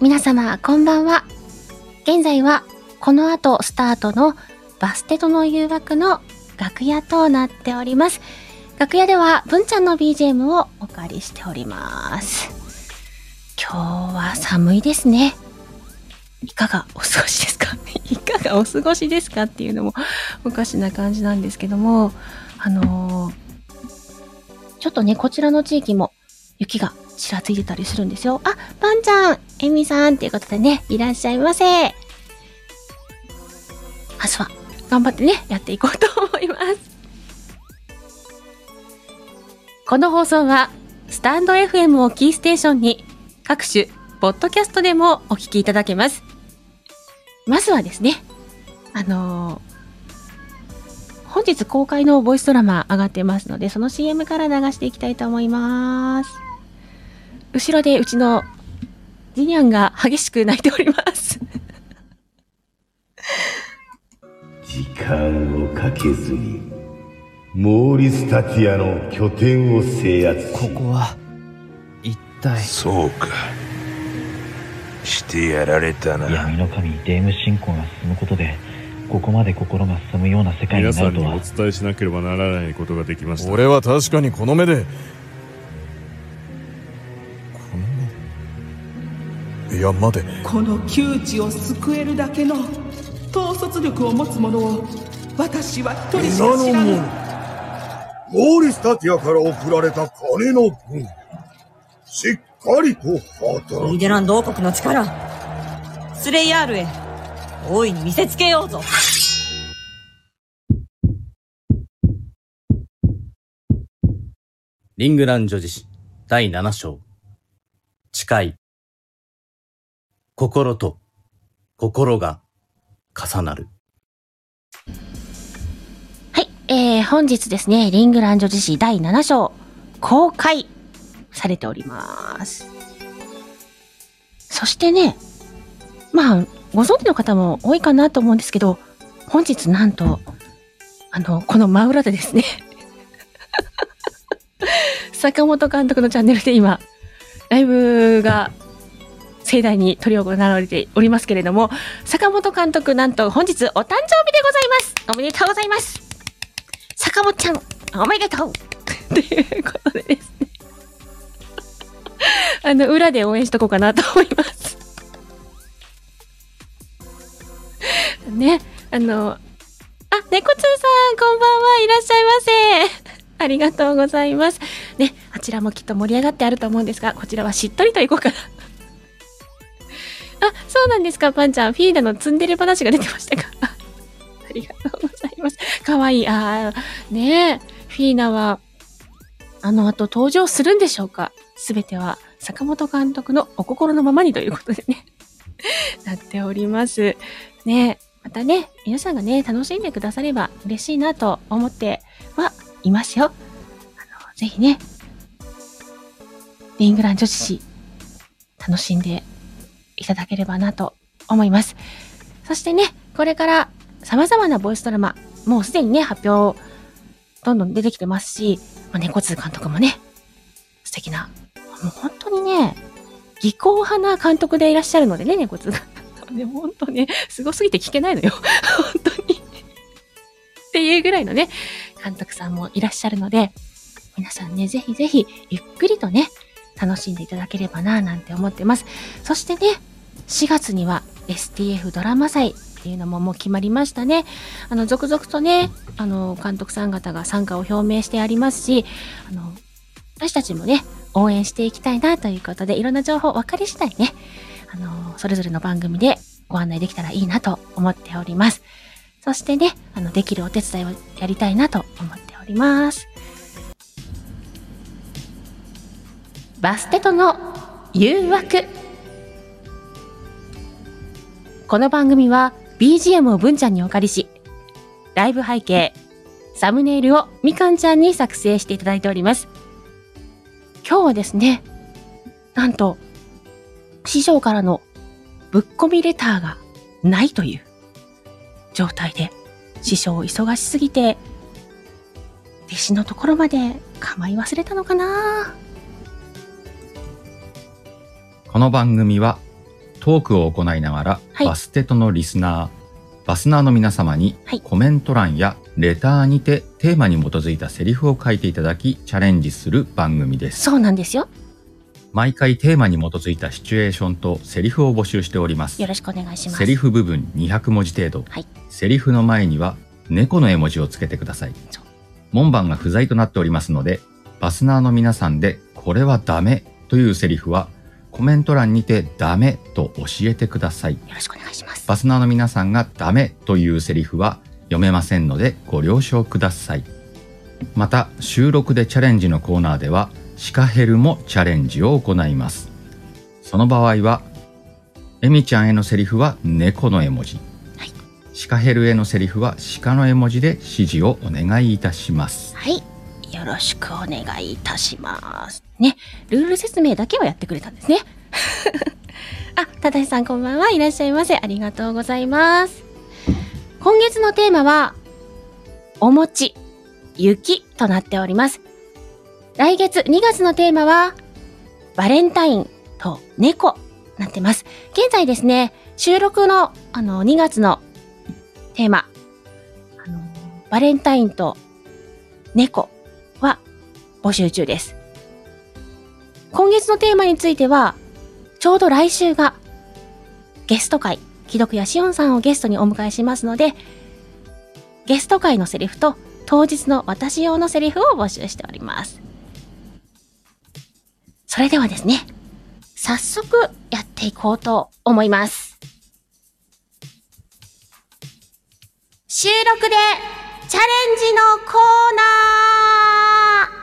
皆様、こんばんは。現在は、この後スタートのバステとの誘惑の楽屋となっております。楽屋では、文ちゃんの BGM をお借りしております。今日は寒いですね。いかがお過ごしですか？いかがお過ごしですかっていうのもおかしな感じなんですけども、あのーちょっとね、こちらの地域も雪がちらついてたりするんですよ。あ、パンちゃん、エミさんっていうことでね、いらっしゃいませ。明日は頑張ってね、やっていこうと思います。この放送は、スタンド FM をキーステーションに、各種、ポッドキャストでもお聞きいただけます。まずはですね、あのー本日公開のボイスドラマ上がってますので、その CM から流していきたいと思います。後ろでうちのジニアンが激しく泣いております。時間をかけずにモーリス・タティアの拠点を制圧しここは一体そうかしてやられたな。闇の神デーム信仰が進むことでここまで心が進むような世界に皆さにおなんるとは伝えしなければならないことができました。俺は確かにこの目でいや待てこの窮地を救えるだけの統率力を持つ者を私は一人しか知らぬモーリス・タティアから送られた金の分しっかりと働ニーデランド王国の力スレイヤールへ大いに見せつけようぞリングラン女子史第7章。誓い。心と心が重なる。はい、えー、本日ですね、リングランド自史第7章、公開されております。そしてね、まあ、ご存知の方も多いかなと思うんですけど、本日なんと、あの、この真裏でですね、坂本監督のチャンネルで今、ライブが盛大に取り行われておりますけれども、坂本監督なんと本日お誕生日でございますおめでとうございます坂本ちゃん、おめでとうということでですね。あの、裏で応援しとこうかなと思います。ね、あの、あ、猫通さん、こんばんは、いらっしゃいませ。ありがとうございます。ね、あちらもきっと盛り上がってあると思うんですが、こちらはしっとりといこうかな。あ、そうなんですか、パンちゃん。フィーダのツンデレ話が出てましたか？ありがとうございます。かわいい。あーねえ。フィーナは、あの後登場するんでしょうか？すべては坂本監督のお心のままにということでね。なっております。ねえ。またね、皆さんがね、楽しんでくだされば嬉しいなと思ってはいますよ。あの、ぜひね、リングラン女子誌、楽しんでいただければなと思います。そしてね、これから様々なボイスドラマ、もうすでにね、発表、どんどん出てきてますし、まあ、猫通監督もね、素敵な、もう本当にね、技巧派な監督でいらっしゃるのでね、猫通監督。ね、本当ね、すすぎて聞けないのよ。本当に。っていうぐらいのね、監督さんもいらっしゃるので、皆さんね、ぜひぜひ、ゆっくりとね、楽しんでいただければなぁなんて思ってます。そしてね、4月には STF ドラマ祭っていうのももう決まりましたね。あの、続々とね、あの、監督さん方が参加を表明してありますし、あの、私たちもね、応援していきたいなということで、いろんな情報分かり次第ね、あの、それぞれの番組でご案内できたらいいなと思っております。そしてね、あの、できるお手伝いをやりたいなと思っております。バステとの誘惑。この番組は BGM を文ちゃんにお借りし、ライブ背景、サムネイルをみかんちゃんに作成していただいております。今日はですね、なんと、師匠からのぶっ込みレターがないという状態で、師匠忙しすぎて、弟子のところまで構い忘れたのかなこの番組はトークを行いながら、はいバステとのリスナー、バスナーの皆様にはいコメント欄やレターにてテーマに基づいたセリフを書いていただきチャレンジする番組です。そうなんですよ。毎回テーマに基づいたシチュエーションとセリフを募集しておりますよ。ろしくお願いします。セリフ部分200文字程度、はいセリフの前には猫の絵文字をつけてくださいそう門番が不在となっておりますのでバスナーの皆さんでこれはダメというセリフはコメント欄にてダメと教えてくださいよろしくお願いします。バスナーの皆さんがダメというセリフは読めませんのでご了承くださいまた収録でチャレンジのコーナーではシカヘルもチャレンジを行いますその場合はエミちゃんへのセリフは猫の絵文字、はいシカヘルへのセリフは鹿の絵文字で指示をお願いいたしますはい。よろしくお願いいたします。ね、ルール説明だけはやってくれたんですね。あ、ただしさんこんばんはいらっしゃいませ。ありがとうございます。今月のテーマは、お餅、雪となっております。来月2月のテーマは、バレンタインと猫なってます。現在ですね、収録のあの2月のテーマ、あのバレンタインと猫は募集中です。今月のテーマについては、ちょうど来週がゲスト会、既読やしおんさんをゲストにお迎えしますので、ゲスト会のセリフと当日の私用のセリフを募集しております。それではですね、早速やっていこうと思います。収録でチャレンジのコーナー、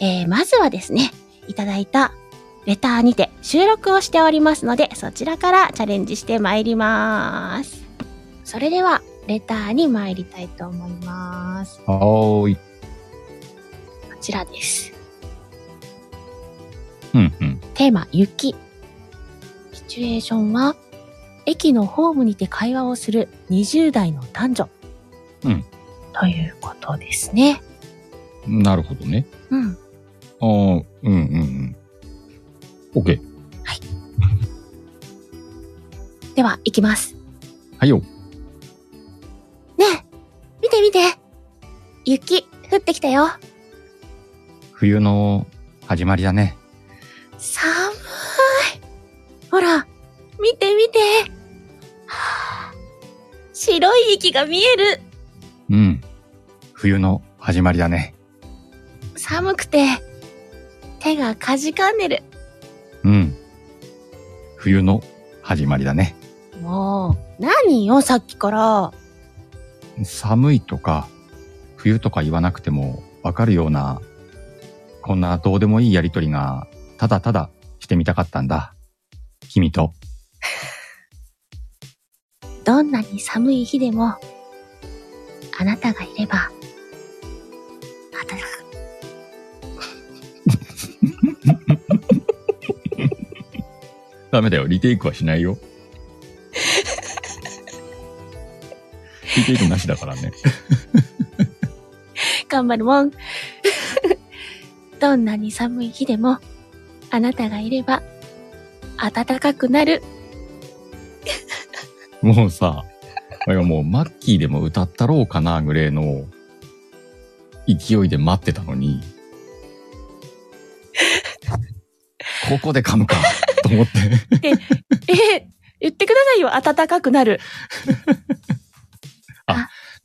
えー、まずはですね、いただいたレターにて収録をしておりますので、そちらからチャレンジしてまいります。それでは、レターに参りたいと思います。はーいこちらです。うんうんテーマ、雪。シチュエーションは、駅のホームにて会話をする20代の男女。うん。ということですね。なるほどねうん。ああうんうんうん OK では、行きます。はいよねえ、見て見て。雪、降ってきたよ。冬の始まりだね寒い。ほら、見て見て。はあ白い息が見える。うん冬の始まりだね寒くて、手がかじかんでる。うん冬の始まりだねもう、何よ、さっきから。寒いとか冬とか言わなくてもわかるようなこんなどうでもいいやりとりがただただしてみたかったんだ君と どんなに寒い日でも、あなたがいれば、ダメだよ。リテイクはしないよ。リテイクなしだからね。頑張るもん。どんなに寒い日でも、あなたがいれば、暖かくなる。もうさもうマッキーでも歌ったろうかなぐらいの勢いで待ってたのに。ここで噛むかと思って。え、言ってくださいよ、暖かくなる。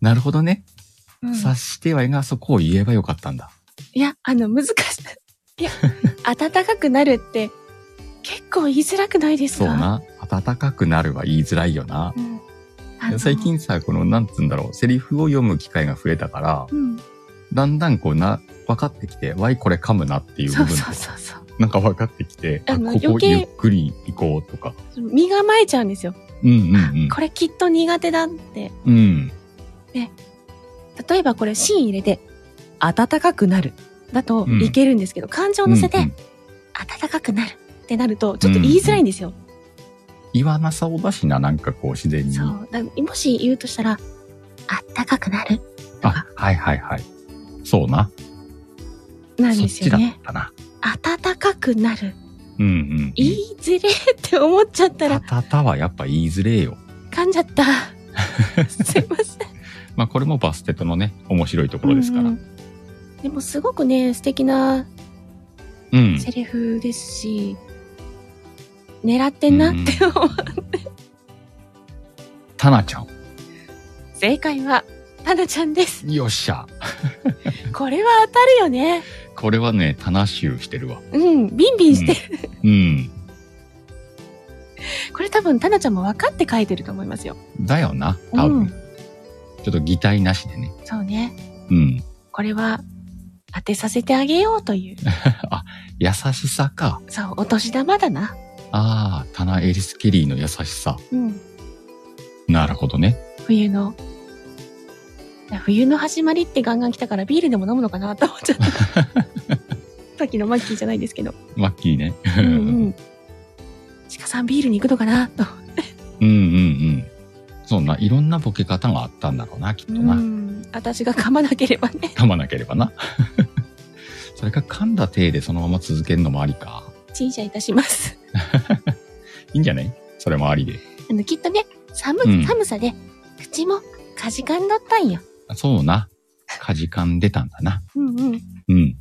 なるほどね。うん。察してはがそこを言えばよかったんだ。いや、あの、難しい。いや、暖かくなるって、結構言いづらくないですか？そう。な。暖かくなるは言いづらいよな。うん。最近さこのなんつうんだろう。セリフを読む機会が増えたからうん。だんだんこうな分かってきてわいこれ噛むなっていう部分そうそうそうそう。なんか分かってきてああのここ余計ゆっくり行こうとか身構えちゃうんですよ。うんうんこれきっと苦手だって。うんうん例えばこれシーン入れて、暖かくなる。だとうんいけるんですけど、感情乗せて、うんうん暖かくなるってなると、ちょっと言いづらいんですよ。言わなさそうだしななんかこう自然にそう。だもし言うとしたら、暖かくなるあはいはいはいそうななんでそっちだっすよね。たな暖かくなる。うんうん。言いづれーって思っちゃったら、たたはやっぱ言いづれえよ。噛んじゃった。すいません。まあこれもバステトのね、面白いところですから。うんん、ううんでもすごくね、素敵なうん。セリフですし、狙ってんなって思う。タナちゃん。正解は、タナちゃんです。よっしゃ。これは当たるよね。これはね、タナ臭してるわ。うん、ビンビンしてる。うん。これ多分、タナちゃんも分かって書いてると思いますよ。だよな、多分。うんちょっと擬態なしでね。そうね。うん。これは、当てさせてあげようという。優しさか。そう、お年玉だな。ああ、タナ・エリス・ケリーの優しさ。うん。なるほどね。冬の。冬の始まりってガンガン来たからビールでも飲むのかなと思っちゃった。さっきのマッキーじゃないですけど。マッキーね。うんうん。鹿さんビールに行くのかな？と。うんうんうん。そうな、いろんなボケ方があったんだろうな、きっとな。うん。私が噛まなければね。噛まなければな。それか噛んだ体でそのまま続けるのもありか。陳謝いたします。いいんじゃない？それもありで。あの、きっとね、寒、うん寒さで、口もかじかんどったんよ。そうな。かじかんでたんだな。うんうん。うん。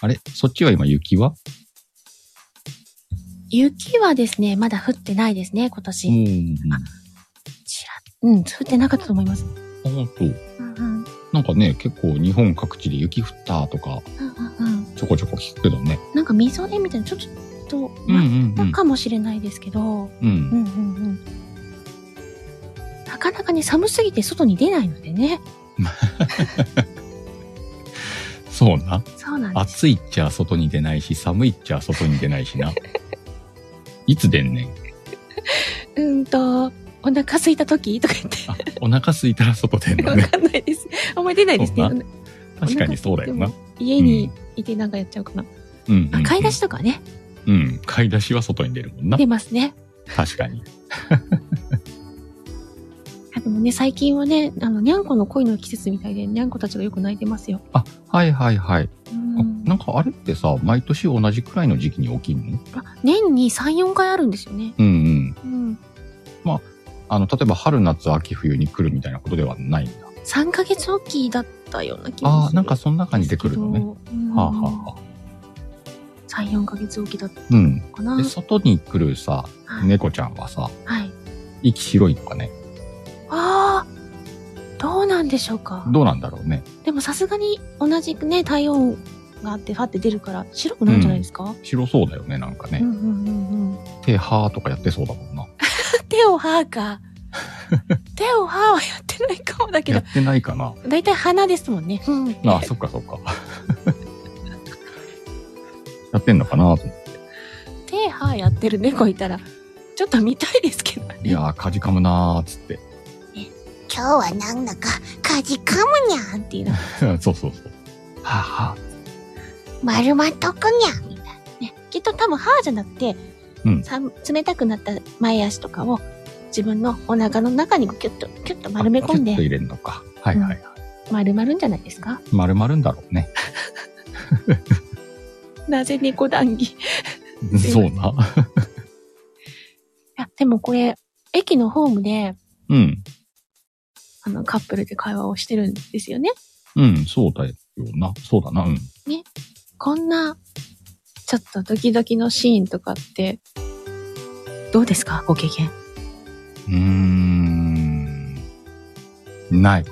あれ？そっちは今雪は？雪はですね、まだ降ってないですね、今う年。ん。ちらうん、降ってなかったと思います。あ、ほんと。うんうん。なんかね、結構日本各地で雪降ったとか、うんうんうん。ちょこちょこ聞くけどね。なんかみぞれみたいな、ちょっと、うんうんうん。なったかもしれないですけど、うん。うんうんうん。なかなかね、寒すぎて外に出ないのでね。そうな。そうなんです。暑いっちゃ外に出ないし、寒いっちゃ外に出ないしな。いつ出んねん？うんと、お腹空いた時？とか言って。あ、お腹空いたら外出んのね。わかんないです。あんまり出ないですねそう。確かにそうだよな。家にいてなんかやっちゃうかな。うんうん、うん。あ買い出しとかね、うん。買い出しは外に出るもんな出。ますね。確かに。あでもね、最近はね、あの、にゃんこの恋の季節みたいで、にゃんこたちがよく泣いてますよ。あ、はいはいはい。うあんなんかあれってさ、毎年同じくらいの時期に起きんの？あ年に3、4回あるんですよね。うんうん。うん。あの、例えば春夏秋冬に来るみたいなことではないんだ。3ヶ月おきだったような気がする。ああ、なんかそんな感じで来るのね。うんはあ、はあはあ、3、4ヶ月おきだったうん。のかな。で、外に来るさ、はい猫ちゃんはさ、はい。息白いのかね。ああ、どうなんでしょうか。どうなんだろうね。でもさすがに同じくね、体温があって、ファって出るから、白くなるんじゃないですか、白そうだよね、なんかね。うん、うんうんうん手、はーとかやってそうだもんな。手をはーか。手をはーはやってないかもだけどやっ、てないかな。だいたい鼻ですもんね。うん。ああ、そっかそっか。やってんのかなと思って。手はーやってる猫いたら、ちょっと見たいですけどね。いやー、かじかむなーっつって。今日はなんだか、かじかむにゃんっていうの。そうそうそう。はあ、はあ、丸まっとくにゃんみたいなね。きっと多分、はーじゃなくて、うんさ冷たくなった前足とかを自分のお腹の中にキュッと、キュッと丸め込んでキュッと入れるのか。はいはいはい。丸まるんじゃないですか？丸まるんだろうね。なぜ猫談義？い そうな。や、でもこれ、駅のホームで、うん。あの、カップルで会話をしてるんですよね。うん、そうだよな。そうだな。うん。こんな、ちょっとドキドキのシーンとかって、どうですか？ご経験。うーん。ない。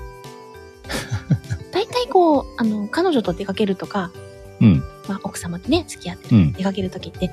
大体こう、あの、彼女と出かけるとか、うん。まあ、奥様とね、付き合って。出かけるときって、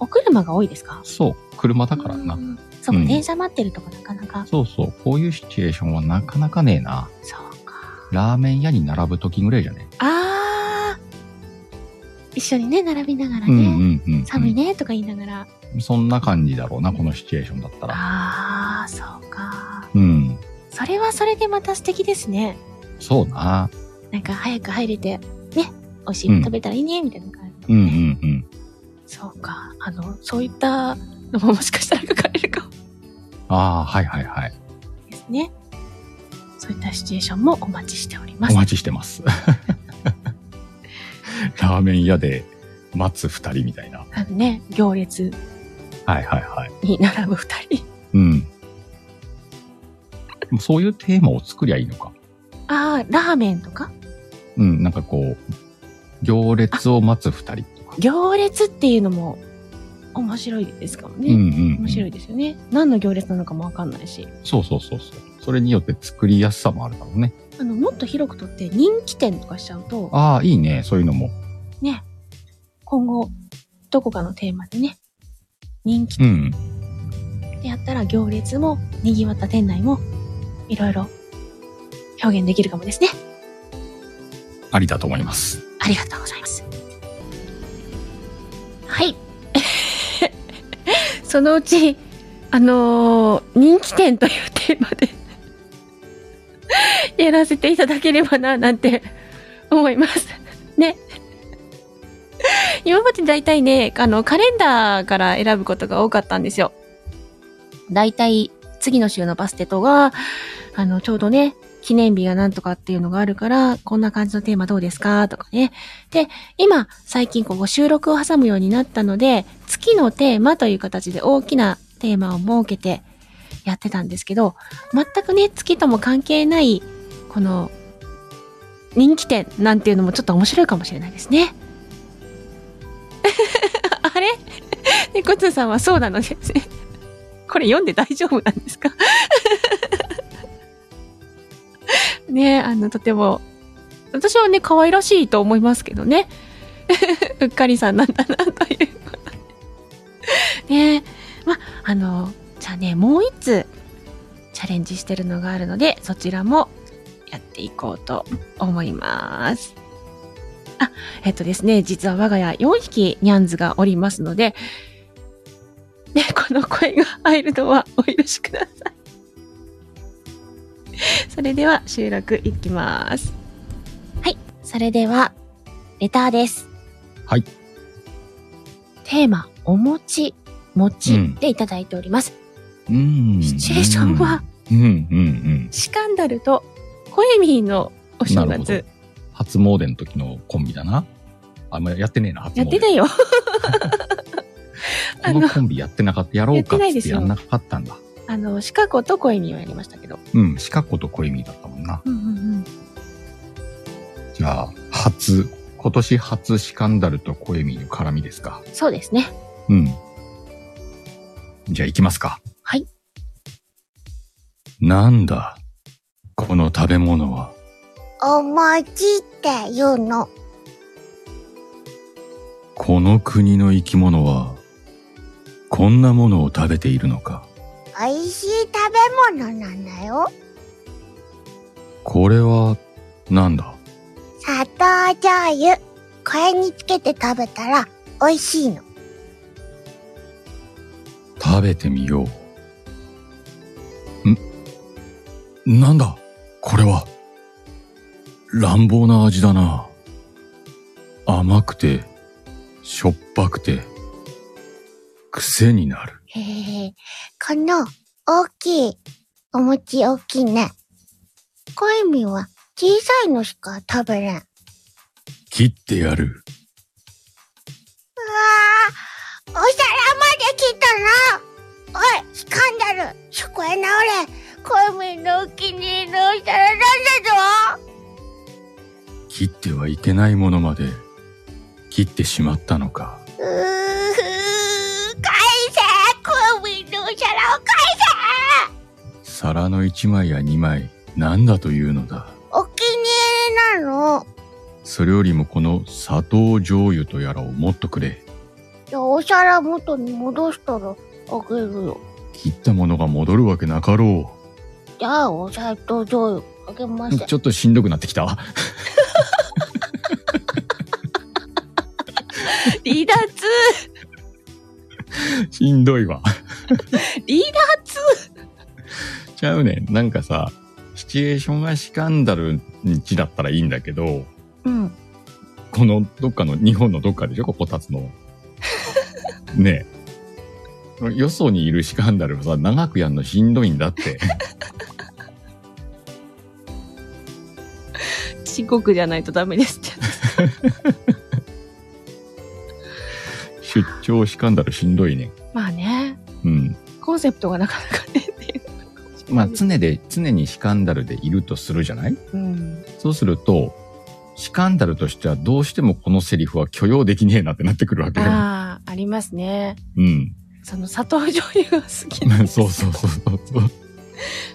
お車が多いですか？そう。車だからなう。んそう、うん電車待ってるとかなかなか。そうそう。こういうシチュエーションはなかなかねえな。そうか。ラーメン屋に並ぶ時ぐらいじゃね。あー。一緒にね、並びながらね、うんうんうん、うん。寒いねとか言いながら、そんな感じだろうな、このシチュエーションだったら。あー、そうか。うん。それはそれでまた素敵ですね。そうな。なんか早く入れて、ね、美味しいの食べたらいいね、みたいな感じ。うんうんうん。そうか。あの、そういったのももしかしたら書かれるかもああ、はいはいはい。ですね。そういったシチュエーションもお待ちしております。お待ちしてます。ラーメン屋で待つ二人みたいな。あのね、行列はいはいはい。に並ぶ二人。うん。そういうテーマを作りゃいいのか。ああ、ラーメンとか？うん、なんかこう、行列を待つ二人とか。行列っていうのも面白いですかもね。うんうん、うん。面白いですよね。何の行列なのかもわかんないし。そうそうそうそう。それによって作りやすさもあるだろうね。あの、もっと広くとって人気店とかしちゃうと、ああ、いいね。そういうのも。ね、今後、どこかのテーマでね、人気うん。店でやったら行列も、賑わった店内も、いろいろ表現できるかもですね。ありだと思います。ありがとうございます。そのうち、あのー人気店というテーマで やらせていただければな、なんて 思います。ね。今までだいたいね、あの、カレンダーから選ぶことが多かったんですよ。だいたい次の週のバステとが、あの、ちょうどね、記念日がなんとかっていうのがあるから、こんな感じのテーマどうですか？とかね。で、今、最近ここ収録を挟むようになったので、月のテーマという形で大きなテーマを設けてやってたんですけど、全くね、月とも関係ない、この、人気店なんていうのもちょっと面白いかもしれないですね。あれ？猫通さんはそうなのですね。これ読んで大丈夫なんですか？ねあの、とても、私はね、可愛らしいと思いますけどね。うっかりさんなんだな、ということで。ねま、あの、じゃあね、もう一つ、チャレンジしてるのがあるので、そちらもやっていこうと思います。あ、えっとですね、実は我が家4匹ニャンズがおりますので、ね、この声が入るのはお許しください。それでは収録いきます。はい。それでは、レターです。はい。テーマ、お餅、餅うんでいただいております。うん。シチュエーションは、うん、うん、うん。シカンダルとコエミーのお正なるほど月。初詣の時のコンビだな。あ、もうやってねえな、初詣。やってないよ。このコンビやってなかった。やろうかっやってないですよつってやんなかったんだ。あの、シカゴとコエミーをやりましたけど。うん、シカコとコエミだったもんな。うんうんうん。じゃあ、初、今年初シカンダルとコエミの絡みですか？そうですね。うん。じゃあ行きますか。はい。なんだ、この食べ物は？お餅っていうの。この国の生き物は、こんなものを食べているのか？美味しい食べ物なんだよ。これは、なんだ？砂糖醤油。これにつけて食べたら美味しいの。食べてみよう。ん？なんだ？これは。乱暴な味だな。甘くて、しょっぱくて、癖になる。へへこの大きいお餅大きいね。コイミは小さいのしか食べれん。うわ切ってやる。ーお皿まで切ったな。おい、スカンダル、そこへ直れ。コイミのお気に入りのお皿なんだぞ。切ってはいけないものまで、切ってしまったのか。うー皿を返せ皿の一枚や二枚、なんだというのだ？お気に入りなの？それよりもこの砂糖醤油とやらをもっとくれ。じゃあお皿元に戻したらあげるよ。切ったものが戻るわけなかろじゃあお砂糖醤油あげまう。せん。ちょっとしんどくなってきた。離脱 しんどいわ。離脱ちゃうねん。なんかさ、シチュエーションがシカンダルにちだったらいいんだけど、うん。このどっかの、日本のどっかでしょ？ここ立つの。ねえ。よそにいるシカンダルはさ、長くやんのしんどいんだって。四国じゃないとダメですって。出張シカンダルしんどいね。まあね、うん。コンセプトがなかなかねっていう。まあ常で、常にシカンダルでいるとするじゃない？うん。そうすると、シカンダルとしてはどうしてもこのセリフは許容できねえなってなってくるわけよ。ああ、ありますね。うん。その砂糖醤油が好きなんですそうそうそうそう。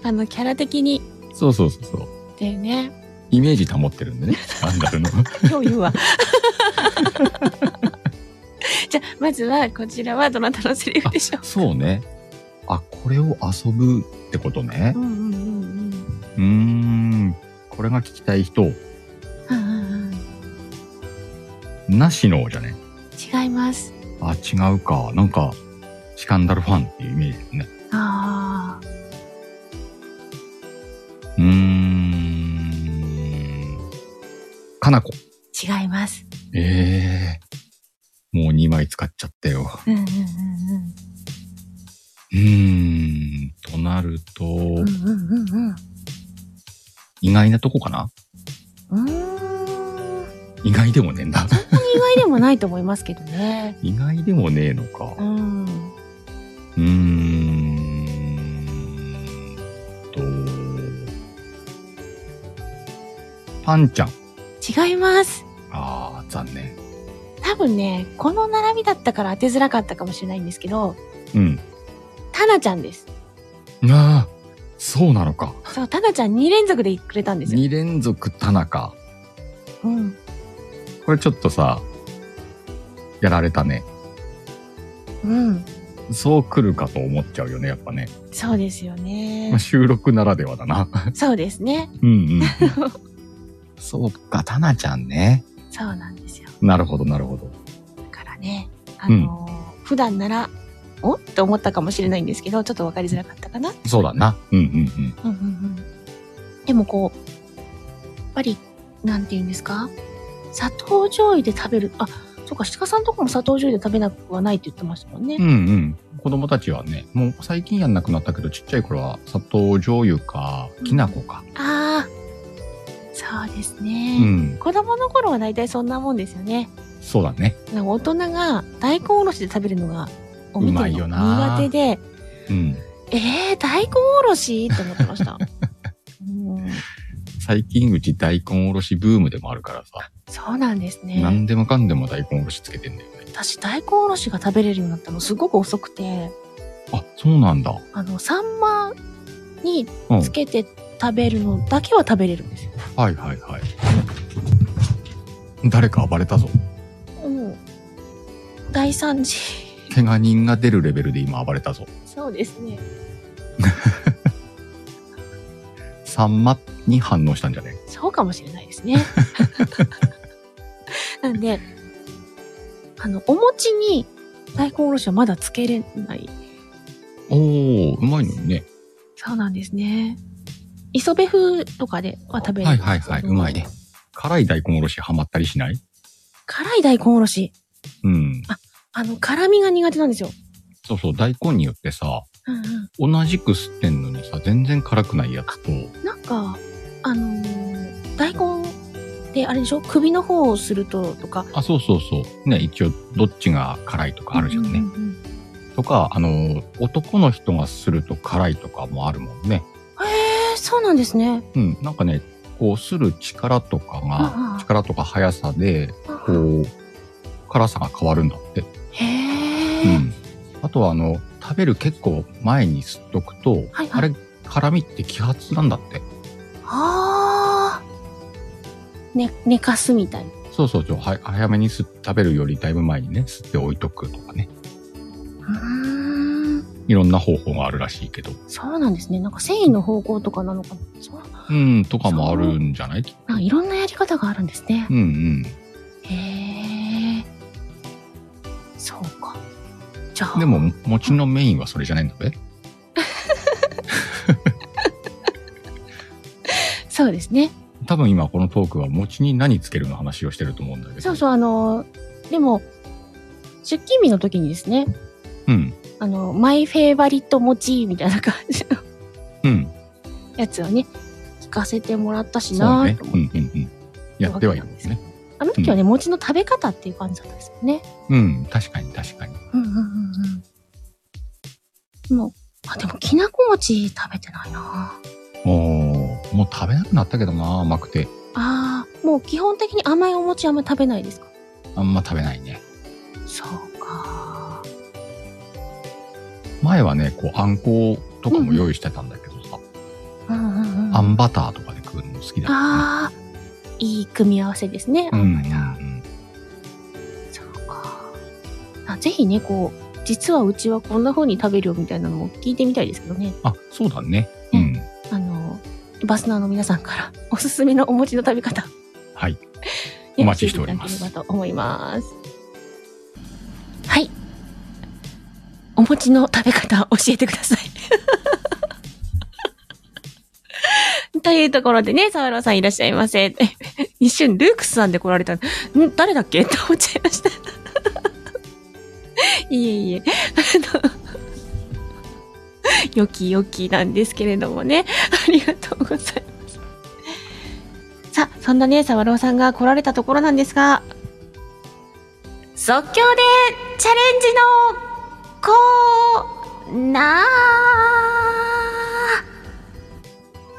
あの、キャラ的にそうそうそうそう。っていうね。イメージ保ってるんでね、シ カンダルの。今日言うわ。じゃあ、まずは、こちらはどなたのセリフでしょうそうね。あ、これを遊ぶってことねう。んうんうんうん。うーん。これが聞きたい人、うんうんうんなしのじゃね？違います。あ、違うか。なんか、シカンダルファンっていうイメージですね。ああ。うーん。かなこ。違います。ええもう2枚使っちゃったよ。うんうんうんうーん。となると、うん。うんうんうんうん。意外なとこかな？うーん。意外でもねえんだ。意外でもないと思いますけどね。意外でもねえのか。うん。うーんと、パンちゃん。違います。ああ、残念。多分ね、この並びだったから当てづらかったかもしれないんですけど、うん。タナちゃんです。ああ、そうなのか。そう、タナちゃん2連続でくれたんですよ。2連続田中。うん。これちょっとさ、やられたね。うん。そう来るかと思っちゃうよね、やっぱね。そうですよまねあ。収録ならではだな。そうですね。うんうん。そうか、タナちゃんね。そうなんですよ。なるほど、なるほど。だからね、あのー普段なら、お？って思ったかもしれないんですけど、ちょっとわかりづらかったかな？そうだな。うんうんうん。うんうんうん。でもこう、やっぱり、なんて言うんですか？砂糖醤油で食べる、あ、そうか、鹿さんとこも砂糖醤油で食べなくはないって言ってましたもんね。うんうん。子供たちはね、もう最近やんなくなったけど、ちっちゃい頃は砂糖醤油か、きな粉か。ああ、そうですうね。ん。子供の頃は大体そんなもんですよね。そうだね。大人が大根おろしで食べるのが、を見てうまいるの苦手で、うん。えー、大根おろしって思ってました。うん、最近うち大根おろしブームでもあるからさ、そうなんですね。何でもかんでも大根おろしつけてんだよね。私、大根おろしが食べれるようになったのすごく遅くて、あ、そうなんだ。あの、サンマにうん。つけて食べるのだけは食べれるんですよ。はいはいはい。誰か暴れたぞ。うん。大惨事。怪我人が出るレベルで今暴れたぞ。そうですね。サンマに反応したんじゃね？そうかもしれないですね。なんで、あの、お餅に大根おろしはまだつけれない。おー、うまいのにね。そうなんですね。磯辺風とかでは食べるんですけどいはいはい、うまいね。。辛い大根おろしハマったりしない？辛い大根おろし。うん。あの、辛みが苦手なんですよ。そうそう、大根によってさ、うん同じく吸ってんのにさ、全然辛くないやつと、うん。なんか、あのー大根であれでしょ？首の方をするととか。あ、そうそうそう。ね、一応、どっちが辛いとかあるじゃんね。うんうんうんとか、あの、男の人がすると辛いとかもあるもんね。そうなんですね。うん、なんかね、こう、する力とかうんが、うん力とか速さで、こう、辛さが変わるんだって。へうえ。ん。あとは、あの、食べる結構前に吸っとくと、はいはいあれ、辛みって揮発なんだって。ああ。ね、寝かすみたいな。そうそうそう、は早めに食べるよりだいぶ前にね、吸って置いとくとかね。うーん。いろんな方法があるらしいけど。そうなんですね。なんか繊維の方向とかなのかな。そう。うん、とかもあるんじゃない？なんかいろんなやり方があるんですねう。んうん。へえ。そうか。じゃあ。でも、餅のメインはそれじゃないんだべそうですね。多分今このトークは餅に何つけるの話をしてると思うんだけど。そうそう、あの、でも、出勤日の時にですね、うん。あの、マイフェイバリット餅みたいな感じのうん。やつをね、聞かせてもらったしなぁと。うんうんうん。やってはいるんですね。あの時はね、餅の食べ方っていう感じだったんですよね。うん、確かに確かに。うんうんうんうん。もう、あ、でもきなこ餅食べてないなおーもう食べなくなったけどな、甘くて。あー、もう基本的に甘いお餅あんまり食べないですか？あんま食べないね。そうか。前はね、こう、あんことかも用意してたんだけどさ、うんうんうん。あんバターとかで食うのも好きだ。あー、いい組み合わせですね。うんうんうあんバターん。そうか。あぜひね、こう、実はうちはこんな風に食べるよみたいなのも聞いてみたいですけどね。あ、そうだね。うん。あの、バスナーの皆さんからおすすめのお餅の食べ方、はい。ねお待ちしております教えていただければと思います。はい。お餅の食べ方教えてください。というところでね、沢朗さんいらっしゃいませ。一瞬、ルークスさんで来られた。ん？誰だっけ？って思っちゃいました。いえいえ。あの、よきよきなんですけれどもね。ありがとうございます。さあ、そんなね、沢朗さんが来られたところなんですが、即興でチャレンジのコーナー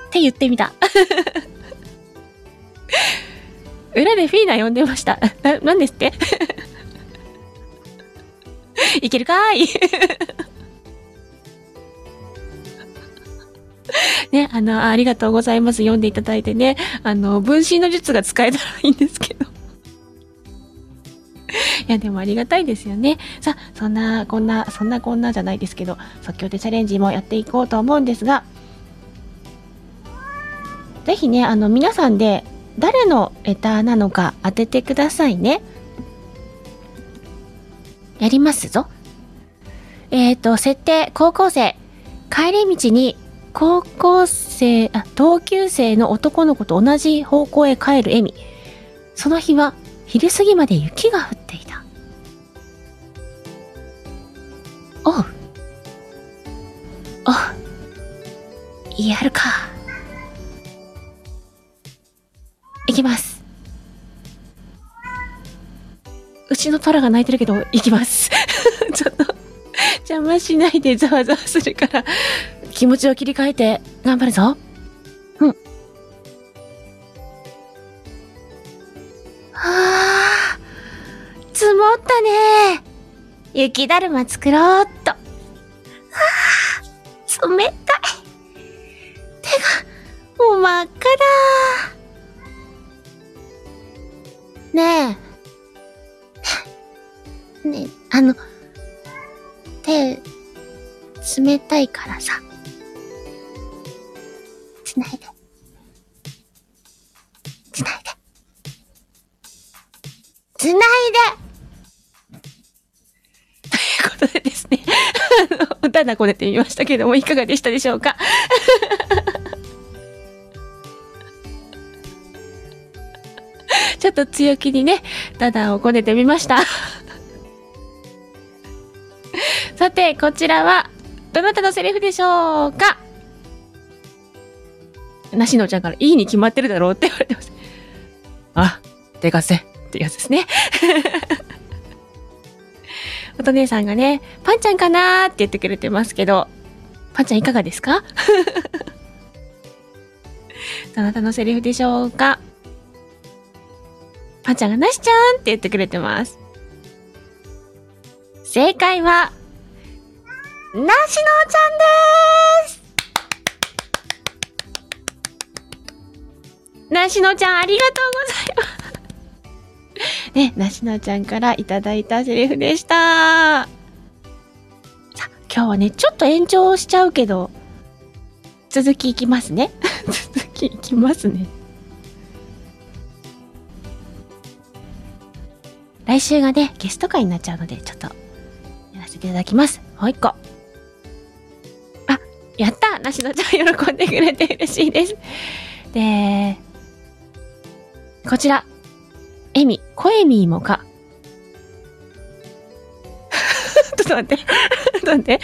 って言ってみた。裏でフィーナ呼んでました。な、なんですって？いけるかーい ね、あの、ありがとうございます。読んでいただいてね。あの、分身の術が使えたらいいんですけど。いや、でもありがたいですよね。さあ、そんな、こんな、そんなこんなじゃないですけど、即興でチャレンジもやっていこうと思うんですが、ぜひね、あの、皆さんで、誰のレターなのか当ててくださいね。やりますぞ。えっ、と、設定、高校生。帰り道に、高校生、あ、同級生の男の子と同じ方向へ帰るエミ。その日は、昼過ぎまで雪が降っていた。おう。おう。やるか。いきます。うちのトラが泣いてるけど、行きます。ちょっと、邪魔しないでざわざわするから、気持ちを切り替えて、頑張るぞ。雪だるま作ろうっと。はあ、冷たい。手が、もう真っ赤だ。ねえ。ねえ、あの、手、冷たいからさ。あの、歌なこねてみましたけども、いかがでしたでしょうか？ちょっと強気にね、ダダをこねてみました。さて、こちらは、どなたのセリフでしょうか？なしのちゃんから、いいに決まってるだろうって言われてます。あ、でかせってやつですね。お姉さんがね、パンちゃんかな？ーって言ってくれてますけど、パンちゃんいかがですか？どなたのセリフでしょうかパンちゃんがなしちゃん？って言ってくれてます。正解は、なしのちゃんですなしのちゃんありがとうございます。ね、なしのちゃんからいただいたセリフでした。さ、今日はね、ちょっと延長しちゃうけど、続きいきますね。続きいきますね。来週がね、ゲスト会になっちゃうので、ちょっと、やらせていただきます。もう一個。あ、やったなしのちゃん喜んでくれて嬉しいです。で、こちら。エミ、コエミーもか。ちょっと待って。ちょっと待って。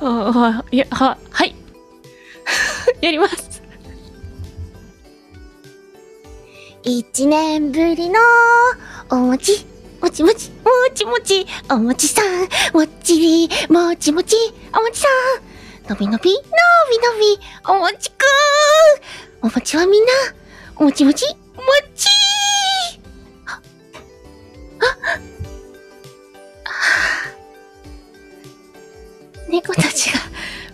あいや、は、はい。やります。一年ぶりのお餅、もちもち、もちもち、お餅さん、もっちり、もちもち、お餅さん、のびのび、のびのび、お餅くん。お餅はみんな、もちもち、もちあ、あ、あ猫たちが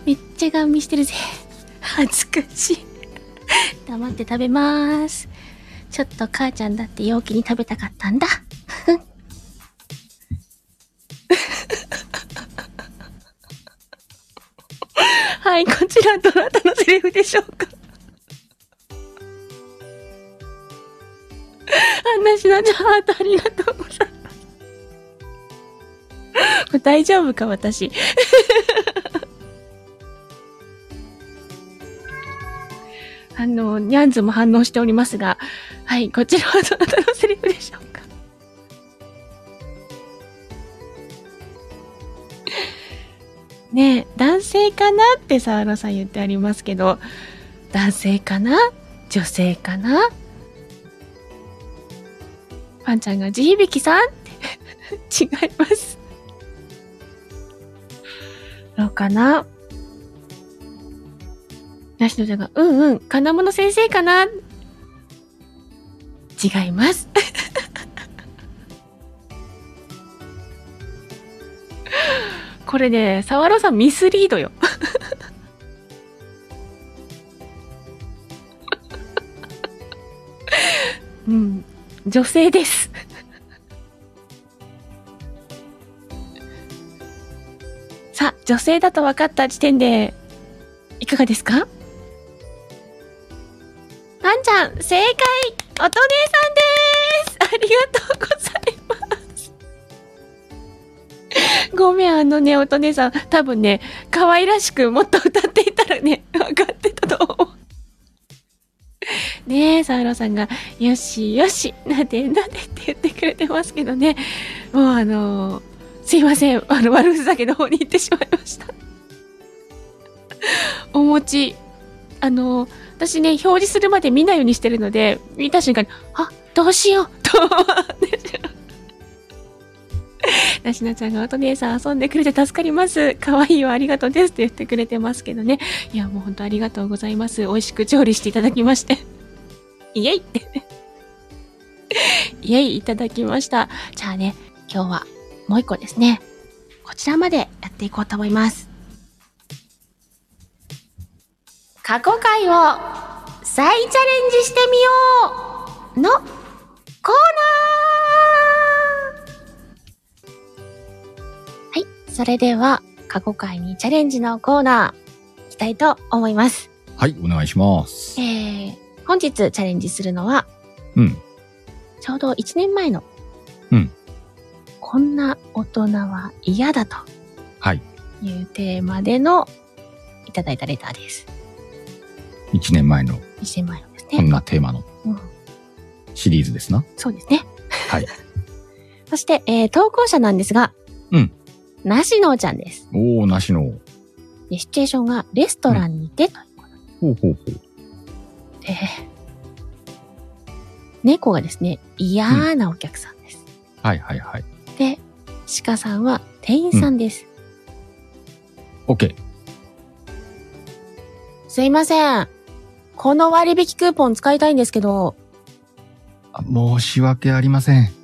めっちゃガン見してるぜ。恥ずかしい。黙って食べます。ちょっと母ちゃんだって陽気に食べたかったんだ。はい、こちらどなたのセリフでしょうか？あんなしなちゃん、ハートありがとうございます。これ大丈夫か、私？あの、ニャンズも反応しておりますが、はい、こちらはどなたのセリフでしょうか？ね、男性かなって沢野さん言ってありますけど、男性かな？女性かな？パンちゃんが地響きさん 違います。どうかな？なしのちゃんが、うんうん、金物先生かな？違います。これね、沢野さんミスリードよ。うん、女性です。さあ、女性だと分かった時点で、いかがですか？パンちゃん、正解おとねさんですありがとうございます。ごめん、あのね、おとねさん、多分ね、可愛らしくもっと歌っていたらね、分かってたと思う。ねえ、サーロさんが、よしよし、なでなでって言ってくれてますけどね。もうあのすいません。あの、悪ふざけの方に行ってしまいました。お餅。あの私ね、表示するまで見ないようにしてるので、見た瞬間に、あ、どうしようと思ってしまう。なしなちゃんがおと姉さん遊んでくれて助かります。可愛いよ、ありがとうですって言ってくれてますけどね。いや、もう本当ありがとうございます。美味しく調理していただきまして。イエイって。イエイいただきました。じゃあね、今日はもう一個ですね。こちらまでやっていこうと思います。過去回を再チャレンジしてみようのコーナーそれでは、過去回にチャレンジのコーナー、いきたいと思います。はい、お願いします。えー、本日チャレンジするのは、うん。ちょうど1年前の、うん。こんな大人は嫌だとはい。いうテーマでのいただいたレターです。1年前の1年前のですこんね。なテーマのうん、シリーズですな。そうですね。はい。そして、えー、投稿者なんですが、うん。なしのちゃんです。おー、なしの。で、シチュエーションがレストランにて、うほうほうほう。で、猫がですね、嫌なお客さんです。はいはいはい。で、鹿さんは店員さんです。OK。すいません。この割引クーポン使いたいんですけど、あ申し訳ありません。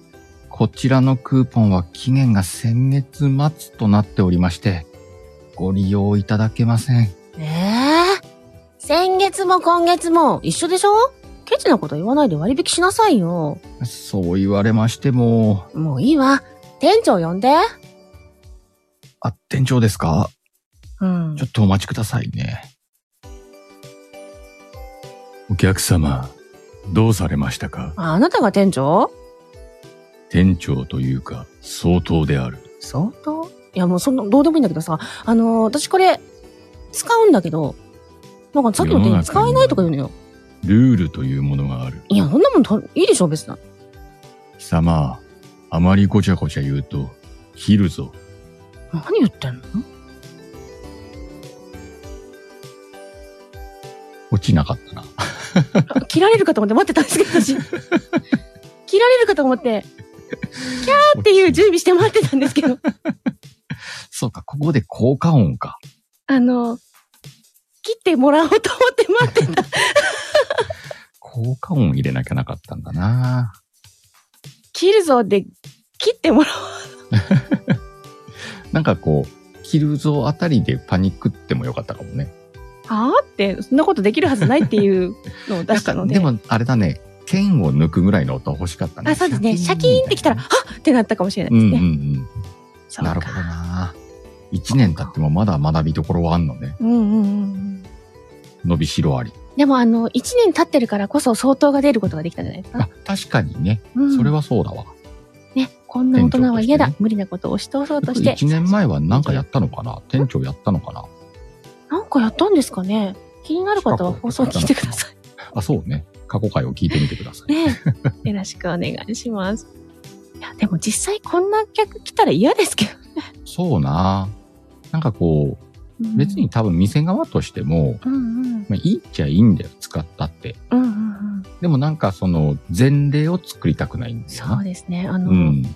こちらのクーポンは期限が先月末となっておりまして、ご利用いただけません。ええ先月も今月も一緒でしょ？ケチなこと言わないで割引しなさいよ。そう言われましても、もういいわ。店長呼んで。あ、店長ですか？うんちょ。っとお待ちくださいね。お客様、どうされましたか？ああなたが店長？店長というか、相当である。相当？いや、もうそんな、どうでもいいんだけどさ、あのー私これ、使うんだけど、なんかさっきの店員使えないとか言うのよ。ルールというものがある。いや、そんなもん、いいでしょ、別な。貴様、あまりごちゃごちゃ言うと、切るぞ。何言ってんの？落ちなかったな。切られるかと思って待ってたんですけど、私。切られるかと思って、キャーっていう準備して待ってたんですけど、そうか、ここで効果音か。あの、切ってもらおうと思って待ってた。効果音入れなきゃなかったんだな。切るぞで、切ってもらなんかこう、切るぞあたりでパニックってもよかったかもね。おう。はぁって、そんなことできるはずないっていうのを出したので。でも、あれだね、剣を抜くぐらいの音欲しかったね。あ、そうですね。シャキーンってきたら、はっってなったかもしれないうんですね。うんうん。そうなるほどな。一年経ってもまだ学びどころはあんのね。うんうんうんうん。伸びしろあり。でもあの、一年経ってるからこそ相当が出ることができたんじゃないですか？あ、確かにね。うんそれはそうだわ。ね、こんな大人は嫌だ。店長としてね無理なことを押し通そうとして。一年前は何かやったのかな？店長やったのかな？なんかやったんですかね？気になる方は放送聞いてくださあ、そうね。過去回を聞いてみてください。い。ねよろしくお願いします。いや、でも実際こんな客来たら嫌ですけど。そうな。なんかこう、うん別に多分店側としても、うんうん。まあ、いいっちゃいいんだよ、使ったって。うんうんうん。でもなんかその前例を作りたくないんだよな。そうですね。あの、うん。例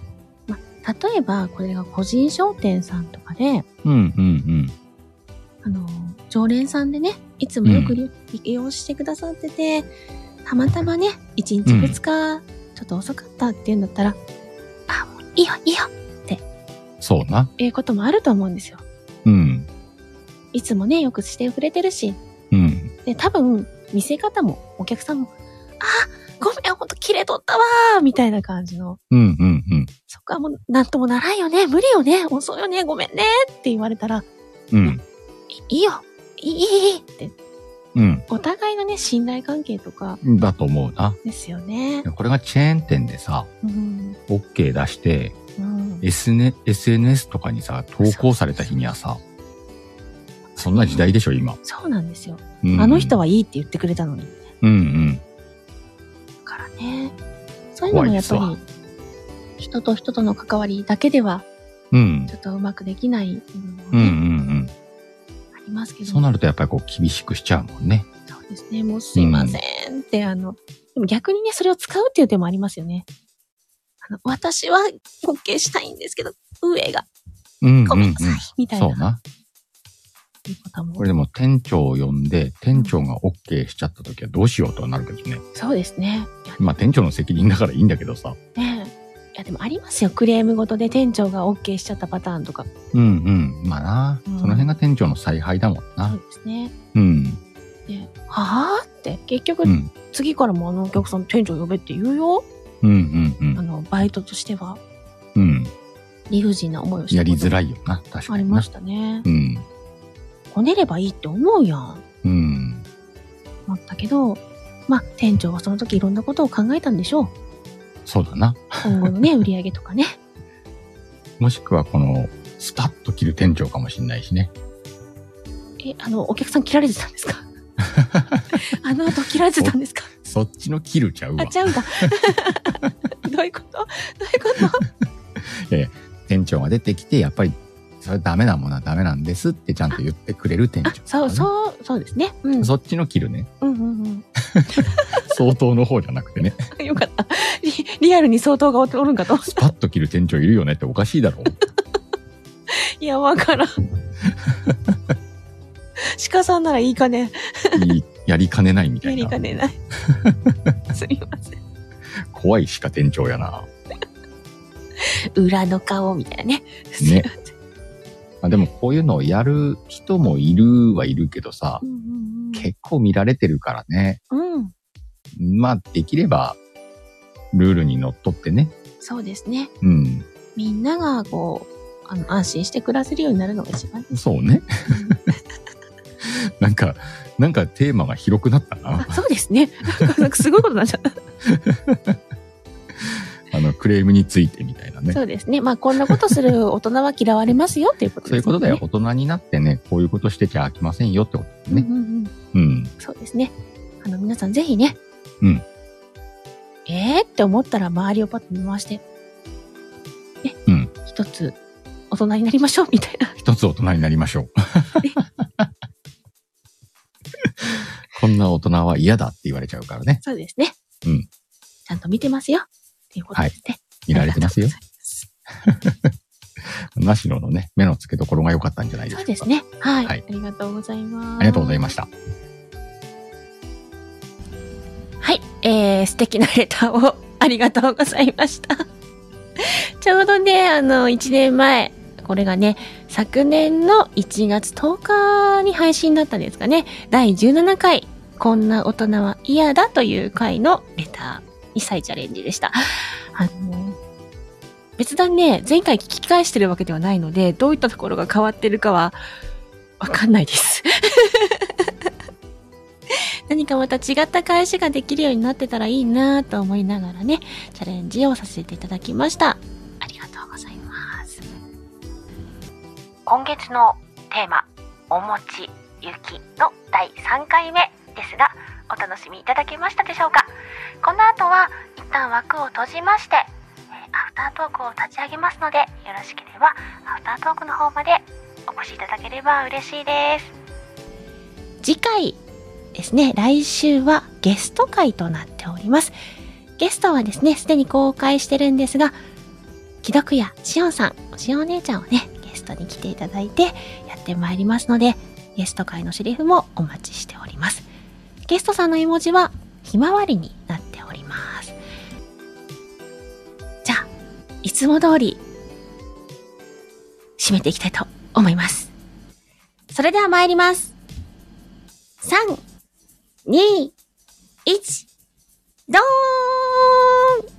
えばこれが個人商店さんとかで、うんうんうん。あの、常連さんでね、いつもよく利利用してくださってて、たまたまね、1日うん2日、ちょっと遅かったっていうんだったら、あ、もういいよ、いいよそうな。いうこともあると思うんですよ。うん。いつもね、よくしてくれてるし、うん。で、多分、見せ方も、お客さんも、あ、ごめん、ほんと綺麗とったわーみたいな感じの、うんうんうん。そこはもう、なんともならんよね、無理よね、遅いよね、ごめんねって言われたら、うん。いいいよ、いい、いい、いいって、うん。お互いのね、信頼関係とかだと思うな。ですよね。これがチェーン店でさ、うん。OK 出して、うん。SN SNS とかにさ、投稿された日にはさ、そんな時代でしょ、今。そうなんですよ。うんあの人はいいって言ってくれたのに。だうんうん。からね。そういうのもやっぱり、人と人との関わりだけでは、うんち。ょっとうまくできない部分もうんうんね、うん。ありますけど。そうなるとやっぱりこう厳しくしちゃうもんね。そうですね。もうすいませんって、あの、でも逆にね、それを使うっていう手もありますよね。あの、私は OK したいんですけど、上が、うんうんうん。ごめんなさいみたいなそうな。これでも店長を呼んで、店長が OK しちゃった時はどうしようとはなるけどね。そうですね。まあ店長の責任だからいいんだけどさ。ねいや、でもありますよ。クレームごとで店長が OK しちゃったパターンとか。うんうん。まあな、うんその辺が店長の采配だもんそうな。ですね。うん。で、はぁって、結局、うん。次からもあのお客さん店長呼べって言うよ。うんうんあの、バイトとしてはうん。うん。理不尽な思いをしたやりづらい。いよな。確かにな。ありましたね。うん。こねればいいって思うやん。うん。思ったけど、まあ、店長はその時いろんなことを考えたんでしょう。そうだな。今後のね、売り上げとかね。もしくはこの、スパッと切る店長かもしれないしね。え、あの、お客さん切られてたんですか？あの後切られてたんですか？そっちの切るちゃうわあ、。ちゃうんだ。どういうこと？どういうこと？店長が出てきて、やっぱり、それダメなものはダメなんですってちゃんと言ってくれる店長、そう、そう、そうですね。うん。そっちの切るね。うんうんうん。相当の方じゃなくてね。よかった。リリアルに相当がおるんかと。スパッと切る店長いるよねっておかしいだろ。いや、わからん。鹿さんならいいかね。いいやりかねないみたやいな。りかねない。すみません。怖い鹿店長やな。裏の顔みたいなね。ね。あでもこういうのをやる人もいるはいるけどさ、結構見られてるからね。うん。まあできれば、ルールにのっとってね。そうですね。うん。みんながこう、あの、安心して暮らせるようになるのが一番。そうね。なんか、なんかテーマが広くなったな。あ、そうですね。すごいことになっちゃった。あの、クレームについてみたいなね。そうですね。まあ、こんなことする大人は嫌われますよっていうことそういうことだよ。大人になってね、こういうことしてちゃ飽きませんよってことね。うんうんうん。うん。そうですね。あの、皆さんぜひね。うん。えーって思ったら周りをパッと見回して、ね。うん。一つ大人になりましょうみたいな。一つ大人になりましょう。こ こんな大人は嫌だって言われちゃうからね。そうですね。うん。ちゃんと見てますよ。いうことですね。見られてますよ。ナシロのね、目の付けどころが良かったんじゃないでしょうか。そうですね。はい。はいありがとうございます。ありがとうございました。はい。えー、素敵なレターをありがとうございました。ちょうどね、あの、1年前、これがね、昨年の1月10日に配信だったんですかね。第17回、こんな大人は嫌だという回のレターに再チャレンジでした。あの、別段ね、前回聞き返してるわけではないので、どういったところが変わってるかは、わかんないです。何かまた違った返しができるようになってたらいいなと思いながらね、チャレンジをさせていただきました。ありがとうございます。今月のテーマ、お餅、雪の第3回目ですが、お楽しみいただけましたでしょうか？この後は一旦枠を閉じまして、えアフタートークを立ち上げますので、よろしければアフタートークの方までお越しいただければ嬉しいです。次回ですね、来週はゲスト会となっております。ゲストはですね、すでに公開してるんですが、既読やしおんさん、しおんお姉ちゃんをね、ゲストに来ていただいてやってまいりますので、ゲスト会のセリフもお待ちしております。ゲストさんの絵文字はひまわりになっております。じゃあ、いつも通り、締めていきたいと思います。それでは参ります。3、2、1、ドーン